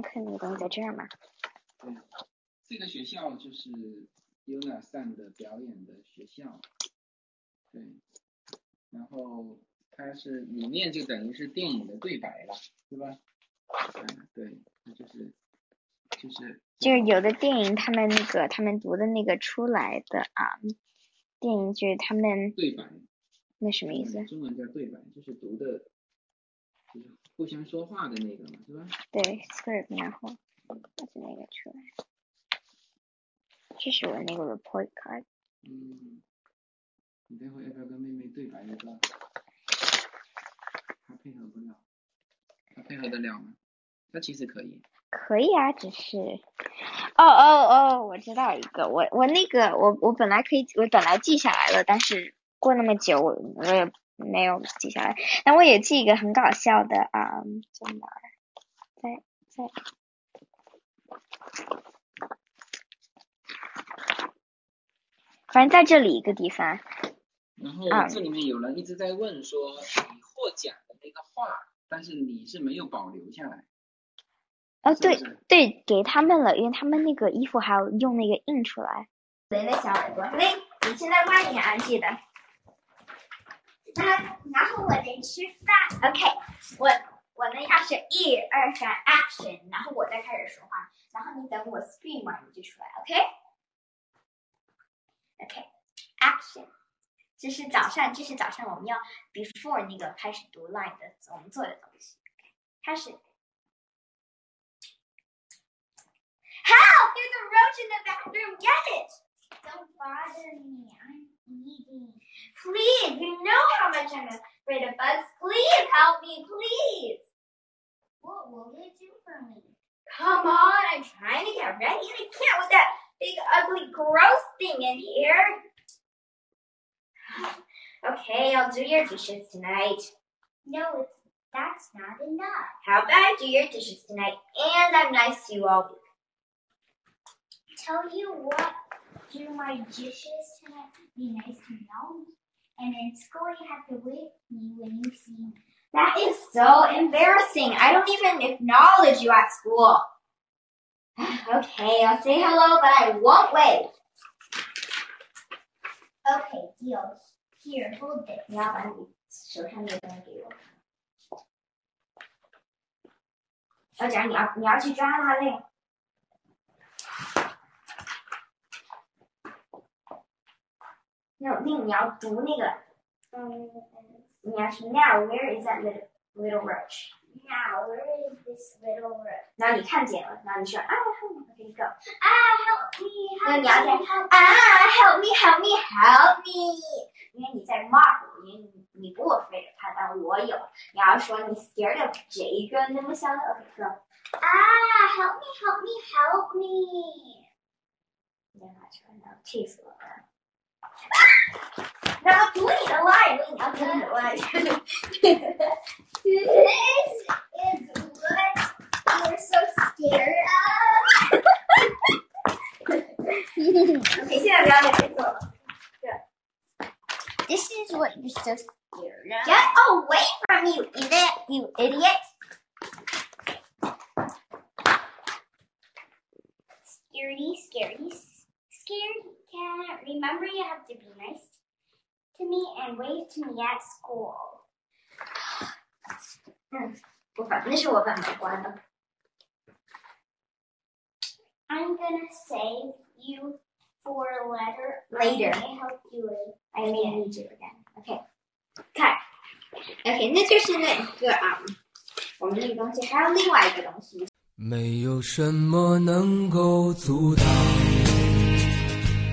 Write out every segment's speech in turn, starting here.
上课那个东西在这儿吗？对，这个学校就是 Yuna San 的表演的学校，对，然后它是里面就等于是电影的对白了，对吧？嗯，对，那就是就是就是有的电影他们那个他们读的那个出来的啊，电影就是他们对白，那什么意思？中文叫对白，就是读的，就是互相说话的那个嘛，是吧？对，script，然后把那个出来。这是我那个 report card。嗯，你待会要不要跟妹妹对白一个？她配合不了，她配合得了吗？她其实可以。可以啊，只是，哦哦哦，我知道一个，我我那个我我本来可以，我本来记下来了，但是过那么久我我也没有记下来。但我也记一个很搞笑的啊，在哪儿？在在。反正在这里一个地方。然后这里面有人一直在问说，你获奖的那个画，但是你是没有保留下来。哦，对对，给他们了，因为他们那个衣服还要用那个印出来。谁的小耳朵？来，你现在慢点啊，记得。然后，然后我得吃饭。OK，我我呢要是一二三 action，然后我再开始说话，然后你等我 scream 完你就出来，OK？OK，action，这是早上，这是早上我们要 before 那个开始读 line 的我们做的东西。开始。Help! There's a roach in the bathroom. Get it! Don't bother me. I'm eating. Please, you know how much I'm afraid of bugs. Please help me, please. What will they do for me? Come on, I'm trying to get ready and I can't with that big, ugly, gross thing in here. Okay, I'll do your dishes tonight. No, it's that's not enough. How about I do your dishes tonight and I'm nice to you all week? Tell you what, do my dishes tonight. Be nice to know. And in school, you have to whip me when you see me. That is so embarrassing. I don't even acknowledge you at school. okay, I'll say hello, but I won't wave. Okay, deal. Here, hold this. 你要把你手上那个东西给我。要讲你要你要去抓它嘞。 那那你要读那个，嗯，你要是 Now where is that little little roach? Now, where is this little roach? 然后你看见了，然后你说啊，OK go， Ah, help me, 那 help 你要 me, 在 help 啊，help me help me help me，因为你在 mark 我，因为你你不 afraid of 它，但我有。你要说你 scared of 这个那么小的，OK go， Ah, help me, help me, help me. 你拿出来，然后气死我了。 now this is what you're so scared of. okay, see, This is what you're so scared of. Get away from you, idiot! You idiot! Scaredy, scaredy, scared cat. Remember, you have to be nice to me and wave to me at school. 不反，那是我本没关的。 I'm gonna save you for later. Later. I may help you later. I may need you again. OK，看，OK，那就是那一个啊，我们那个东西还有另外一个东西，没有什么能够阻挡。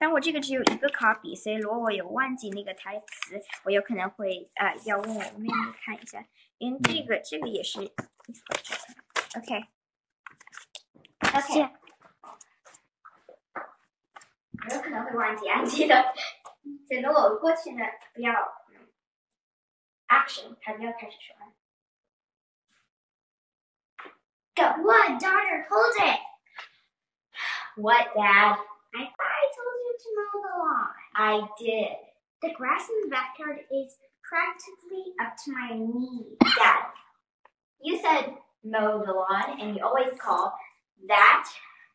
但我这个只有一个 copy，所以如果我有忘记那个台词，我有可能会呃要问我妹妹看一下，因为这个这个也是 OK OK，我有可能会忘记啊，记得，所以如果我过去呢，不要 action，还不要开始说。Got one daughter? Hold it. What, Dad? I to mow the lawn. I did. The grass in the backyard is practically up to my knees. Dad, you said mow the lawn, and you always call that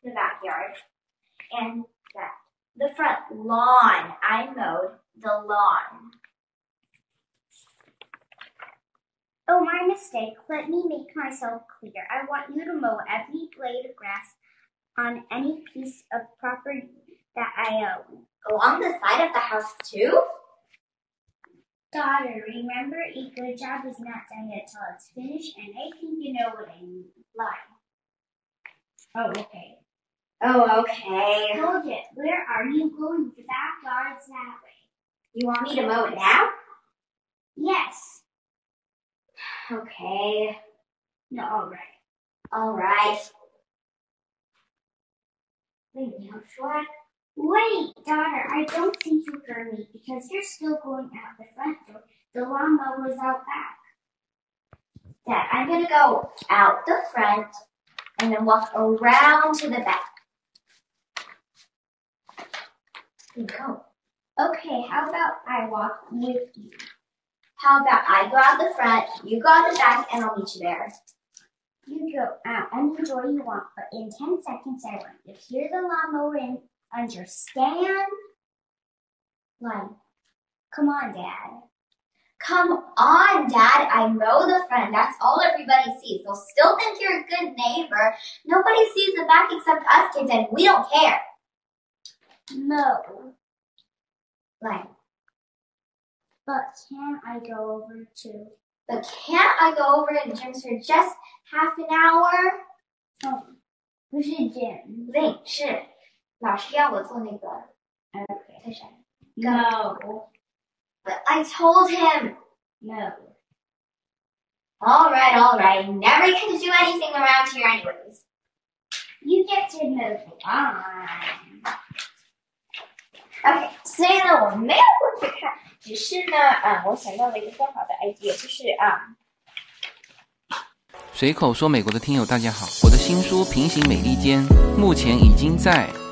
the backyard and that the front lawn. I mowed the lawn. Oh, my mistake. Let me make myself clear. I want you to mow every blade of grass on any piece of property that I um, own. Along the side of the house, too? Daughter, remember, a good job is not done yet till it's finished, and I think you know what I mean. Lie. Oh, okay. Oh, okay. Hold it. Where are you going? The backyard's that way. You want me to mow it now? Yes. Okay. No, all right. All right. Wait, you know what? Wait, daughter, I don't think you heard me because you're still going out the front door. The lawnmower's out back. Dad, I'm gonna go out the front and then walk around to the back. You go. Okay, how about I walk with you? How about I go out the front, you go out the back, and I'll meet you there. You go out any door you want, but in 10 seconds I want you to hear the lawnmower and understand? Like, come on, Dad. Come on, Dad. I mow the front. That's all everybody sees. They'll still think you're a good neighbor. Nobody sees the back except us kids, and we don't care. No, Like, but can I go over too? but can't I go over to Jim's for just half an hour? Oh, we should gym. 对，是老师要我做那个 Okay. 推绳。 No, But I told him. no. All right, all right. Never get to do anything around here, anyways. You get to mow the lawn. OK，所以呢，我没有过去看，只是呢，啊、我想到了一个更好的 idea，就是啊、随口说美国的听友大家好，我的新书《平行美利坚》目前已经在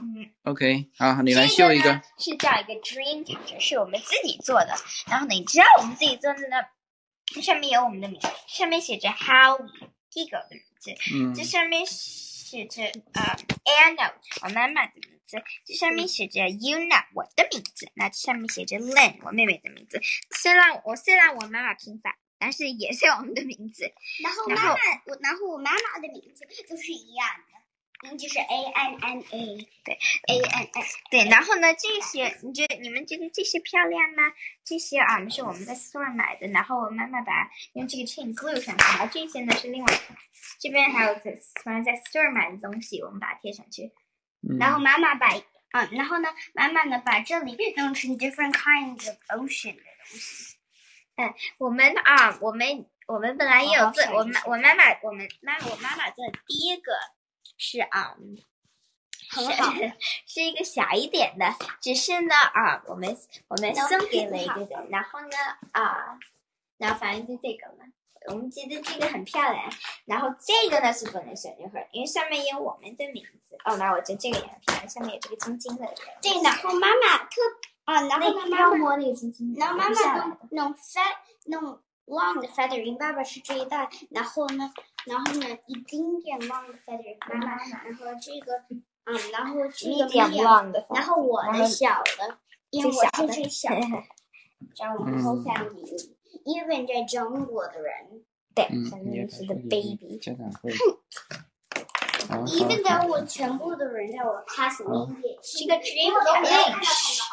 嗯，OK，好，你来秀一个呢。是叫一个 dream catcher，是我们自己做的。然后呢，你知道我们自己做的呢，上面有我们的名字，上面写着 Howie Eagle 的名字，嗯这上面写着呃 Anna 我妈妈的名字，这上面写着 Yuna 我的名字，那这上面写着 Lynn 我妹妹的名字。虽然我虽然我妈妈平凡，但是也是我们的名字。然后然后妈妈，我然后我妈妈的名字都是一样的，嗯，就是 A N N A，对，A N N，对，然后呢，这些你觉得你们觉得这些漂亮吗？这些啊是我们在 store 买的，然后我妈妈把用这个 chain glue 上去，然后这些呢是另外，这边还有在反正在 store 买的东西，我们把它贴上去。嗯然后妈妈把，嗯，然后呢，妈妈呢把这里弄成 different kinds of ocean 的东西。我们啊，我们我们本来也有做，我妈我妈妈我们妈我妈妈做的第一个是啊、很好。是一个小一点的，只是呢啊，我们我们送给了一个人，然后呢啊，然后反正就这个嘛，我们觉得这个很漂亮，然后这个呢是不能选一会儿，因为上面有我们的名字。哦，那我觉得这个也很漂亮，上面有这个晶晶的。对，然后妈妈特啊，然后妈妈摸那个晶晶，然后妈妈弄弄 fat 弄 long 的 feather，因为爸爸是最大，然后呢，然后呢一丁点 long 的 feather，妈妈，然后这个嗯，然后这个 medium long 的，然后我的小的，因为我是最小的，这样我们后三名，even 在中国的人，对，嗯，上也面是个 baby。家长会。even though 我全部的人在我 class 里面也是个 dream catcher，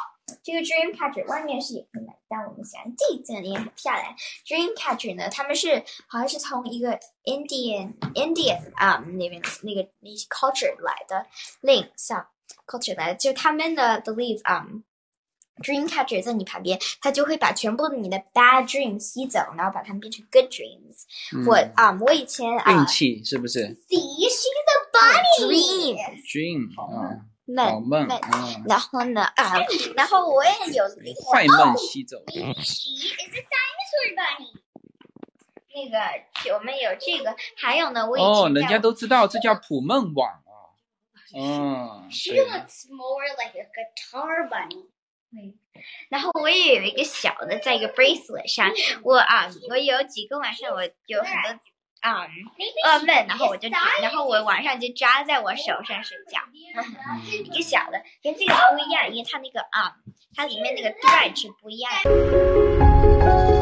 这个 dream catcher 外面是也可以买，但我们想这个也很漂亮。dream catcher 呢，他们是好像是从一个 Indian Indian 啊、那边那个那些 culture 来的 link 像 culture 来的，就他们的 believe 啊、dream catcher 在你旁边，他就会把全部的你的 bad dreams 吸走，然后把它们变成 good dreams。我啊、我以前啊、运气是不是 See, she's a bunny. dream？Dream 啊，好梦梦啊，然后呢啊，然后我也有坏梦吸走。那个我们有这个，还有呢，我以哦，人家都知道这叫捕梦网啊。嗯，She looks more like a guitar bunny. 然后我也有一个小的，在一个 bracelet 上，我啊，我有几个晚上我有很多啊、噩梦，然后我就然后我晚上就扎在我手上睡觉，一个小的，跟这个不一样，因为它那个啊，它里面那个 thread 是不一样的。